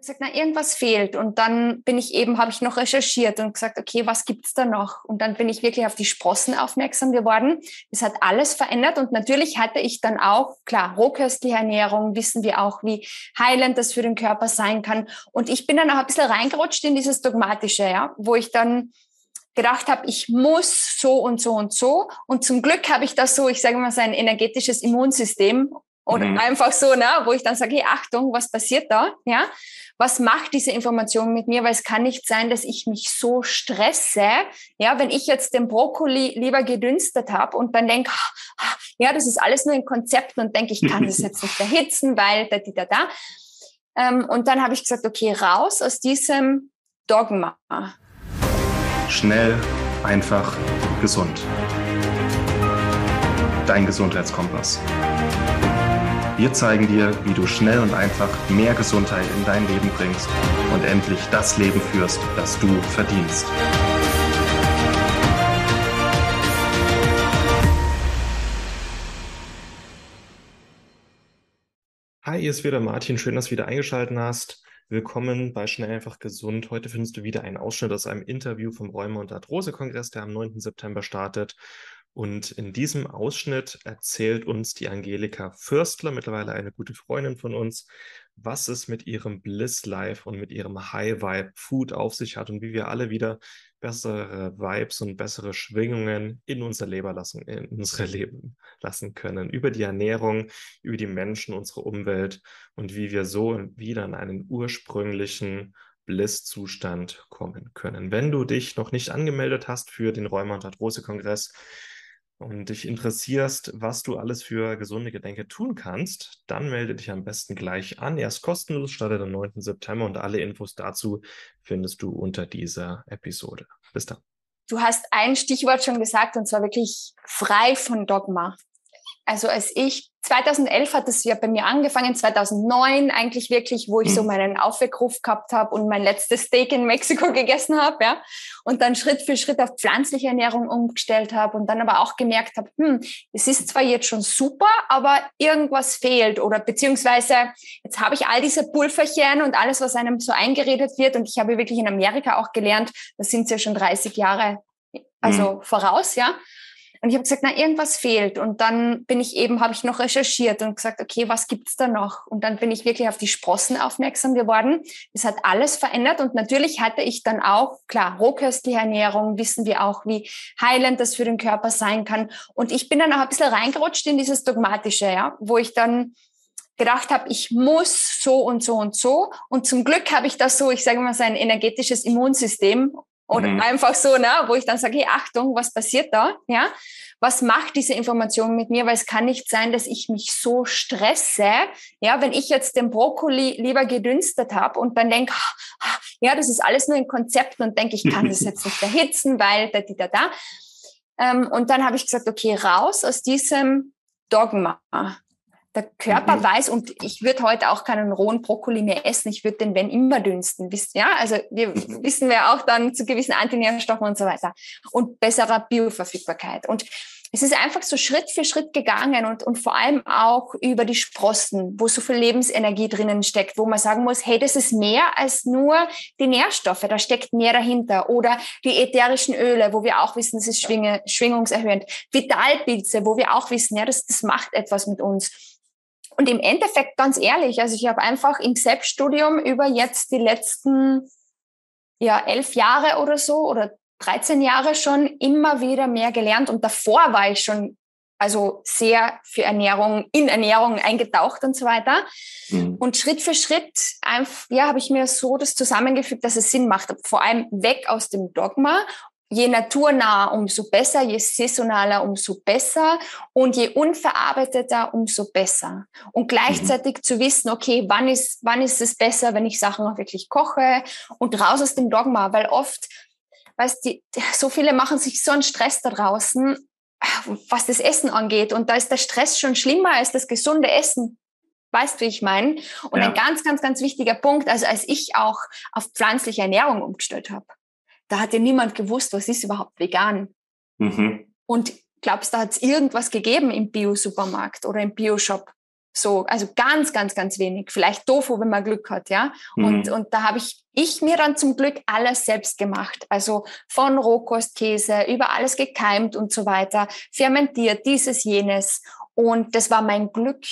gesagt, na, irgendwas fehlt. Und dann bin ich eben, habe ich noch recherchiert und gesagt, okay, was gibt's da noch? Und dann bin ich wirklich auf die Sprossen aufmerksam geworden. Es hat alles verändert. Und natürlich hatte ich dann auch, klar, rohköstliche Ernährung, wissen wir auch, wie heilend das für den Körper sein kann. Und ich bin dann auch ein bisschen reingerutscht in dieses Dogmatische, ja, wo ich dann gedacht habe, ich muss so und so und so. Und zum Glück habe ich das so, ich sage mal, sein energetisches Immunsystem oder mhm. einfach so, ne, wo ich dann sage, hey, Achtung, was passiert da? Ja, was macht diese Information mit mir? Weil es kann nicht sein, dass ich mich so stresse, ja, wenn ich jetzt den Brokkoli lieber gedünstet habe und dann denke, ja, das ist alles nur ein Konzept und denke, ich kann das jetzt nicht erhitzen, weil da, da, da, da. Ähm, und dann habe ich gesagt, okay, raus aus diesem Dogma. Schnell, einfach, gesund. Dein Gesundheitskompass. Wir zeigen dir, wie du schnell und einfach mehr Gesundheit in dein Leben bringst und endlich das Leben führst, das du verdienst. Hi, hier ist wieder Martin. Schön, dass du wieder eingeschaltet hast. Willkommen bei Schnell einfach gesund. Heute findest du wieder einen Ausschnitt aus einem Interview vom Rheuma- und Arthrose-Kongress, der am 9. September startet. Und in diesem Ausschnitt erzählt uns die Angelika Fürstler, mittlerweile eine gute Freundin von uns, was es mit ihrem Bliss Life und mit ihrem High Vibe Food auf sich hat und wie wir alle wieder bessere Vibes und bessere Schwingungen in unser Leben lassen, in unsere Leben lassen können. Über die Ernährung, über die Menschen, unsere Umwelt und wie wir so wieder in einen ursprünglichen Bliss-Zustand kommen können. Wenn du dich noch nicht angemeldet hast für den Rheuma- und Arthrose-Kongress, und dich interessierst, was du alles für gesunde Gedenke tun kannst, dann melde dich am besten gleich an. Er ist kostenlos, startet am 9. September und alle Infos dazu findest du unter dieser Episode. Bis dann. Du hast ein Stichwort schon gesagt und zwar wirklich frei von Dogma. Also als ich 2011 hat es ja bei mir angefangen, 2009 eigentlich wirklich, wo ich so mhm. meinen Aufweckruf gehabt habe und mein letztes Steak in Mexiko gegessen habe, ja, und dann Schritt für Schritt auf pflanzliche Ernährung umgestellt habe und dann aber auch gemerkt habe, hm, es ist zwar jetzt schon super, aber irgendwas fehlt oder beziehungsweise jetzt habe ich all diese Pulverchen und alles, was einem so eingeredet wird und ich habe wirklich in Amerika auch gelernt, das sind ja schon 30 Jahre also mhm. voraus, ja. Und ich habe gesagt, na, irgendwas fehlt. Und dann bin ich eben, habe ich noch recherchiert und gesagt, okay, was gibt's da noch? Und dann bin ich wirklich auf die Sprossen aufmerksam geworden. Es hat alles verändert. Und natürlich hatte ich dann auch, klar, rohköstliche Ernährung, wissen wir auch, wie heilend das für den Körper sein kann. Und ich bin dann auch ein bisschen reingerutscht in dieses Dogmatische, ja, wo ich dann gedacht habe, ich muss so und so und so. Und zum Glück habe ich das so, ich sage mal, so ein energetisches Immunsystem oder mhm. einfach so, ne, wo ich dann sage, hey, Achtung, was passiert da? Ja, was macht diese Information mit mir? Weil es kann nicht sein, dass ich mich so stresse. Ja, wenn ich jetzt den Brokkoli lieber gedünstet habe und dann denke, ja, das ist alles nur ein Konzept und denke, ich kann das jetzt nicht erhitzen, weil da, da, da. Ähm, und dann habe ich gesagt, okay, raus aus diesem Dogma der Körper mhm. weiß, und ich würde heute auch keinen rohen Brokkoli mehr essen, ich würde den, wenn immer dünsten. Wisst, ja, also wir mhm. wissen wir auch dann zu gewissen Antinährstoffen und so weiter. Und besserer Bioverfügbarkeit. Und es ist einfach so Schritt für Schritt gegangen und, und vor allem auch über die Sprossen, wo so viel Lebensenergie drinnen steckt, wo man sagen muss, hey, das ist mehr als nur die Nährstoffe, da steckt mehr dahinter. Oder die ätherischen Öle, wo wir auch wissen, das ist schwinge, schwingungserhöhend. Vitalpilze, wo wir auch wissen, ja, das, das macht etwas mit uns. Und im Endeffekt, ganz ehrlich, also ich habe einfach im Selbststudium über jetzt die letzten ja, elf Jahre oder so oder 13 Jahre schon immer wieder mehr gelernt. Und davor war ich schon also sehr für Ernährung, in Ernährung eingetaucht und so weiter. Mhm. Und Schritt für Schritt ja, habe ich mir so das zusammengefügt, dass es Sinn macht. Vor allem weg aus dem Dogma je naturnah, umso besser, je saisonaler, umso besser und je unverarbeiteter, umso besser. Und gleichzeitig mhm. zu wissen, okay, wann ist, wann ist es besser, wenn ich Sachen auch wirklich koche und raus aus dem Dogma, weil oft, weißt du, so viele machen sich so einen Stress da draußen, was das Essen angeht. Und da ist der Stress schon schlimmer als das gesunde Essen. Weißt du, wie ich meine? Und ja. ein ganz, ganz, ganz wichtiger Punkt, also als ich auch auf pflanzliche Ernährung umgestellt habe da hat ja niemand gewusst, was ist überhaupt vegan. Mhm. Und glaubst du, da hat es irgendwas gegeben im Bio-Supermarkt oder im Bio-Shop? So, also ganz, ganz, ganz wenig. Vielleicht Tofu, wenn man Glück hat, ja. Mhm. Und, und da habe ich, ich mir dann zum Glück alles selbst gemacht. Also von Rohkostkäse über alles gekeimt und so weiter, fermentiert, dieses, jenes. Und das war mein Glück.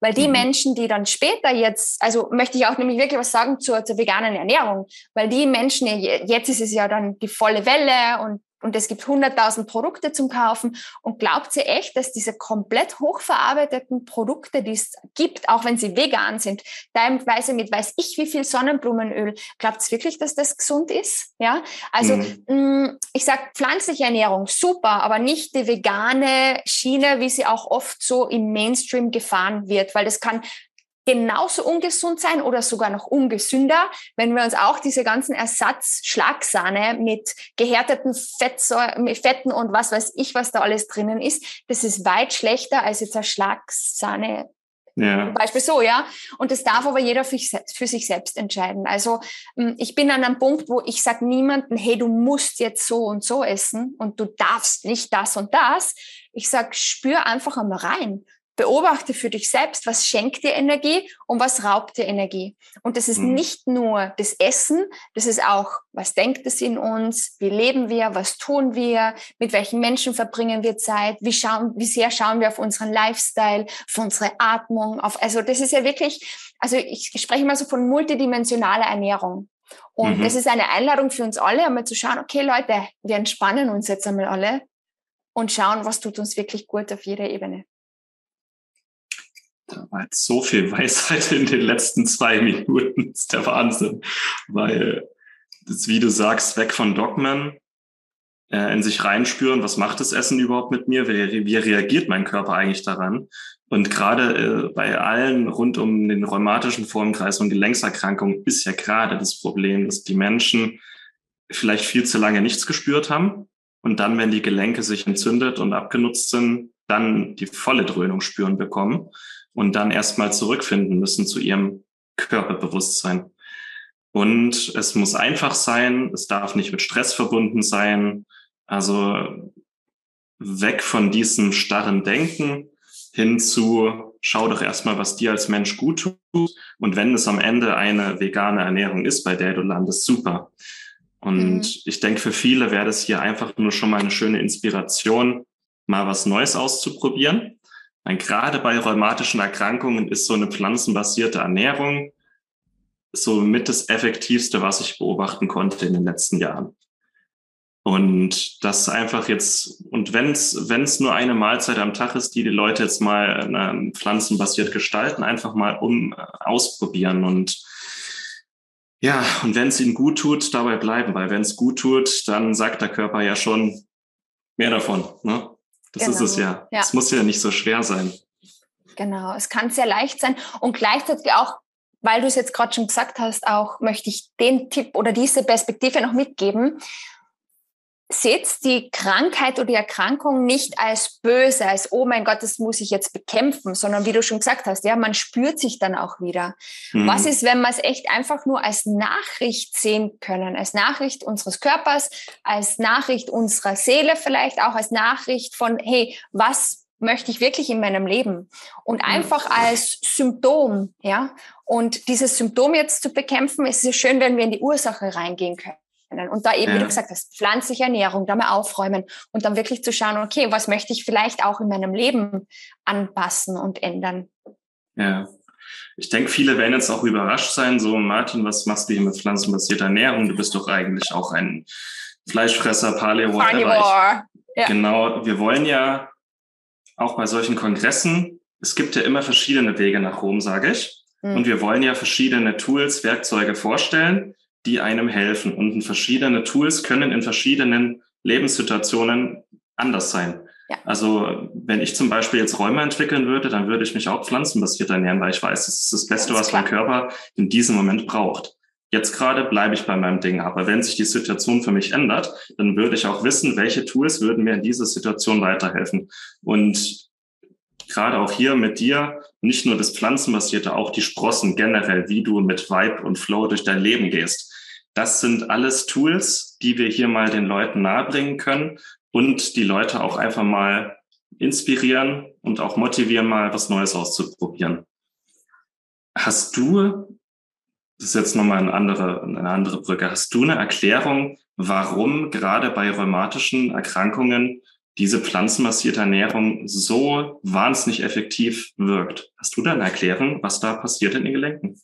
Weil die mhm. Menschen, die dann später jetzt, also möchte ich auch nämlich wirklich was sagen zur, zur veganen Ernährung, weil die Menschen, jetzt ist es ja dann die volle Welle und und es gibt 100.000 Produkte zum Kaufen. Und glaubt sie echt, dass diese komplett hochverarbeiteten Produkte, die es gibt, auch wenn sie vegan sind, teilweise mit weiß ich wie viel Sonnenblumenöl, glaubt sie wirklich, dass das gesund ist? Ja, also mhm. mh, mm, ich sag pflanzliche Ernährung super, aber nicht die vegane Schiene, wie sie auch oft so im Mainstream gefahren wird, weil das kann genauso ungesund sein oder sogar noch ungesünder, wenn wir uns auch diese ganzen Ersatzschlagsahne mit gehärteten Fetten und was weiß ich, was da alles drinnen ist, das ist weit schlechter als jetzt eine Schlagsahne. Ja. Beispiel so, ja. Und das darf aber jeder für, für sich selbst entscheiden. Also hm, ich bin an einem Punkt, wo ich sage niemandem, hey, du musst jetzt so und so essen und du darfst nicht das und das. Ich sage, spür einfach einmal rein beobachte für dich selbst, was schenkt dir Energie und was raubt dir Energie. Und das ist mhm. nicht nur das Essen, das ist auch, was denkt es in uns, wie leben wir, was tun wir, mit welchen Menschen verbringen wir Zeit, wie, schauen, wie sehr schauen wir auf unseren Lifestyle, auf unsere Atmung, auf, also das ist ja wirklich, also ich spreche mal so von multidimensionaler Ernährung. Und mhm. das ist eine Einladung für uns alle, einmal zu schauen, okay Leute, wir entspannen uns jetzt einmal alle und schauen, was tut uns wirklich gut auf jeder Ebene. Da war jetzt so viel Weisheit in den letzten zwei Minuten. Das ist der Wahnsinn. Weil, das, wie du sagst, weg von Dogmen, äh, in sich reinspüren, was macht das Essen überhaupt mit mir? Wie, wie reagiert mein Körper eigentlich daran? Und gerade äh, bei allen rund um den rheumatischen Formenkreis und Gelenkserkrankungen ist ja gerade das Problem, dass die Menschen vielleicht viel zu lange nichts gespürt haben und dann, wenn die Gelenke sich entzündet und abgenutzt sind, dann die volle Dröhnung spüren bekommen und dann erstmal zurückfinden müssen zu ihrem Körperbewusstsein. Und es muss einfach sein, es darf nicht mit Stress verbunden sein. Also weg von diesem starren Denken hin zu, schau doch erstmal, was dir als Mensch gut tut. Und wenn es am Ende eine vegane Ernährung ist, bei der du landest, super. Und mhm. ich denke, für viele wäre das hier einfach nur schon mal eine schöne Inspiration, mal was Neues auszuprobieren. Weil gerade bei rheumatischen Erkrankungen ist so eine pflanzenbasierte Ernährung so mit das Effektivste, was ich beobachten konnte in den letzten Jahren. Und das einfach jetzt, und wenn es wenn es nur eine Mahlzeit am Tag ist, die die Leute jetzt mal äh, pflanzenbasiert gestalten, einfach mal um äh, ausprobieren und ja, und wenn es ihnen gut tut, dabei bleiben, weil wenn es gut tut, dann sagt der Körper ja schon mehr davon. Ne? Das genau. ist es ja. ja. Es muss ja nicht so schwer sein. Genau, es kann sehr leicht sein und gleichzeitig auch, weil du es jetzt gerade schon gesagt hast, auch möchte ich den Tipp oder diese Perspektive noch mitgeben seht die Krankheit oder die Erkrankung nicht als böse, als, oh mein Gott, das muss ich jetzt bekämpfen, sondern wie du schon gesagt hast, ja, man spürt sich dann auch wieder. Mhm. Was ist, wenn wir es echt einfach nur als Nachricht sehen können, als Nachricht unseres Körpers, als Nachricht unserer Seele vielleicht auch, als Nachricht von, hey, was möchte ich wirklich in meinem Leben? Und einfach als Symptom, ja. Und dieses Symptom jetzt zu bekämpfen, ist es schön, wenn wir in die Ursache reingehen können können. Und da eben, ja. wie du gesagt hast, pflanzliche Ernährung, da mal aufräumen und dann wirklich zu schauen, okay, was möchte ich vielleicht auch in meinem Leben anpassen und ändern. Ja. Ich denke, viele werden jetzt auch überrascht sein, so Martin, was machst du hier mit pflanzenbasierter Ernährung? Du bist doch eigentlich auch ein Fleischfresser, Paleo, whatever. Ja. Genau, wir wollen ja auch bei solchen Kongressen, es gibt ja immer verschiedene Wege nach Rom, sage ich. Mhm. Und wir wollen ja verschiedene Tools, Werkzeuge vorstellen, die einem helfen. Und verschiedene Tools können in verschiedenen Lebenssituationen anders sein. Ja. Also wenn ich zum Beispiel jetzt Räume entwickeln würde, dann würde ich mich auch pflanzenbasiert ernähren, weil ich weiß, das ist das Beste, was mein Körper in diesem Moment braucht. Jetzt gerade bleibe ich bei meinem Ding, aber wenn sich die Situation für mich ändert, dann würde ich auch wissen, welche Tools würden mir in dieser Situation weiterhelfen. Und gerade auch hier mit dir, nicht nur das Pflanzenbasierte, auch die Sprossen generell, wie du mit Vibe und Flow durch dein Leben gehst. Das sind alles Tools, die wir hier mal den Leuten nahebringen können und die Leute auch einfach mal inspirieren und auch motivieren, mal was Neues auszuprobieren. Hast du, das ist jetzt nochmal eine andere, eine andere Brücke, hast du eine Erklärung, warum gerade bei rheumatischen Erkrankungen diese pflanzenbasierte Ernährung so wahnsinnig effektiv wirkt? Hast du da eine Erklärung, was da passiert in den Gelenken?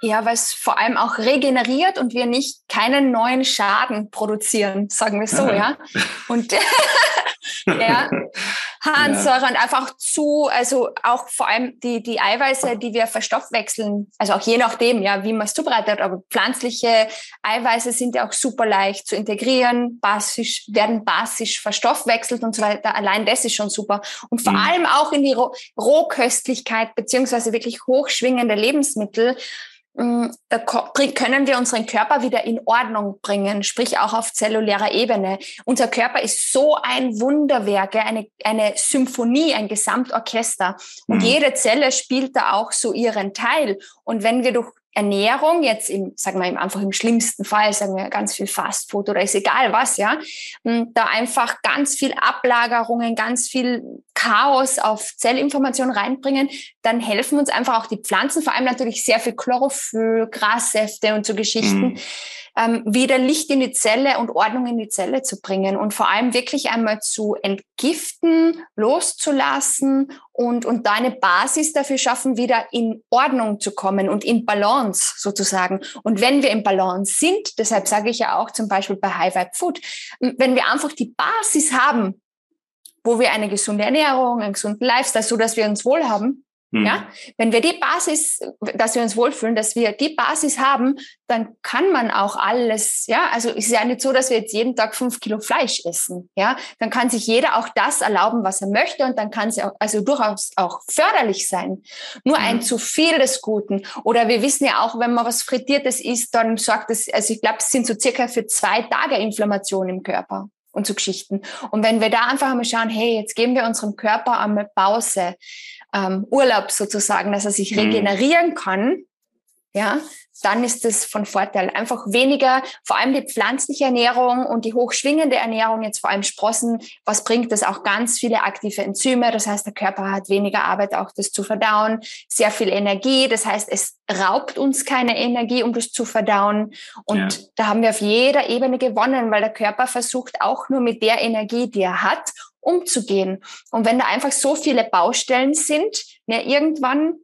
Ja, weil es vor allem auch regeneriert und wir nicht keinen neuen Schaden produzieren, sagen wir so, ja. ja. Und ja, Harnsäure ja. und einfach zu, also auch vor allem die, die Eiweiße, die wir verstoffwechseln, also auch je nachdem, ja, wie man es zubereitet, aber pflanzliche Eiweiße sind ja auch super leicht zu integrieren, basisch, werden basisch verstoffwechselt und so weiter. Allein das ist schon super. Und vor mhm. allem auch in die Rohköstlichkeit beziehungsweise wirklich hochschwingende Lebensmittel da können wir unseren Körper wieder in Ordnung bringen, sprich auch auf zellulärer Ebene. Unser Körper ist so ein Wunderwerk, eine, eine Symphonie, ein Gesamtorchester. Und mhm. jede Zelle spielt da auch so ihren Teil. Und wenn wir durch Ernährung, jetzt im, sagen wir einfach im schlimmsten Fall, sagen wir ganz viel Fastfood oder ist egal was, ja, da einfach ganz viel Ablagerungen, ganz viel Chaos auf Zellinformation reinbringen, dann helfen uns einfach auch die Pflanzen, vor allem natürlich sehr viel Chlorophyll, Grassäfte und so Geschichten, mhm ähm, wieder Licht in die Zelle und Ordnung in die Zelle zu bringen und vor allem wirklich einmal zu entgiften, loszulassen und, und da eine Basis dafür schaffen, wieder in Ordnung zu kommen und in Balance sozusagen. Und wenn wir in Balance sind, deshalb sage ich ja auch zum Beispiel bei High Vibe Food, wenn wir einfach die Basis haben, wo wir eine gesunde Ernährung, einen gesunden Lifestyle, so dass wir uns wohl haben, Mhm. Ja, wenn wir die Basis, dass wir uns wohlfühlen, dass wir die Basis haben, dann kann man auch alles, ja, also ist ja nicht so, dass wir jetzt jeden Tag fünf Kilo Fleisch essen, ja, dann kann sich jeder auch das erlauben, was er möchte und dann kann es also durchaus auch förderlich sein. Nur mhm. ein zu viel des Guten oder wir wissen ja auch, wenn man was Frittiertes isst, dann sorgt es, also ich glaube, es sind so circa für zwei Tage Inflammation im Körper und so Geschichten. Und wenn wir da einfach einmal schauen, hey, jetzt geben wir unserem Körper einmal Pause, ähm, Urlaub sozusagen, dass er sich mhm. regenerieren kann, ja, dann ist es von Vorteil. Einfach weniger, vor allem die pflanzliche Ernährung und die hochschwingende Ernährung, jetzt vor allem Sprossen, was bringt das? Auch ganz viele aktive Enzyme. Das heißt, der Körper hat weniger Arbeit, auch das zu verdauen, sehr viel Energie. Das heißt, es raubt uns keine Energie, um das zu verdauen. Und ja. da haben wir auf jeder Ebene gewonnen, weil der Körper versucht auch nur mit der Energie, die er hat, umzugehen. Und wenn da einfach so viele Baustellen sind, ja, irgendwann,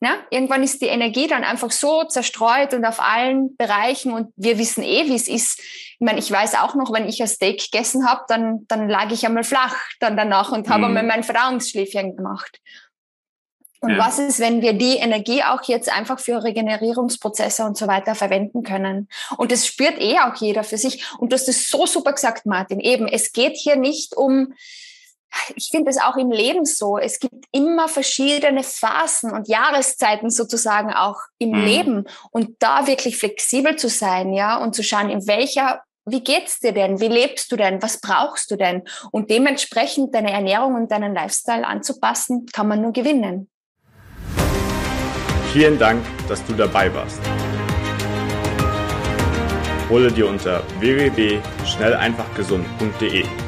ja, irgendwann ist die Energie dann einfach so zerstreut und auf allen Bereichen und wir wissen eh, wie es ist. Ich meine, ich weiß auch noch, wenn ich ein Steak gegessen habe, dann, dann lag ich einmal flach dann danach und habe mhm. einmal mein Verdauungsschläfchen gemacht. Und ja. was ist, wenn wir die Energie auch jetzt einfach für Regenerierungsprozesse und so weiter verwenden können? Und das spürt eh auch jeder für sich. Und du hast es so super gesagt, Martin. Eben, es geht hier nicht um, ich finde es auch im Leben so. Es gibt immer verschiedene Phasen und Jahreszeiten sozusagen auch im mhm. Leben. Und da wirklich flexibel zu sein, ja, und zu schauen, in welcher wie geht's dir denn? Wie lebst du denn? Was brauchst du denn? Und dementsprechend deine Ernährung und deinen Lifestyle anzupassen, kann man nur gewinnen. Vielen Dank, dass du dabei warst. Hole dir unter www.schnelleinfachgesund.de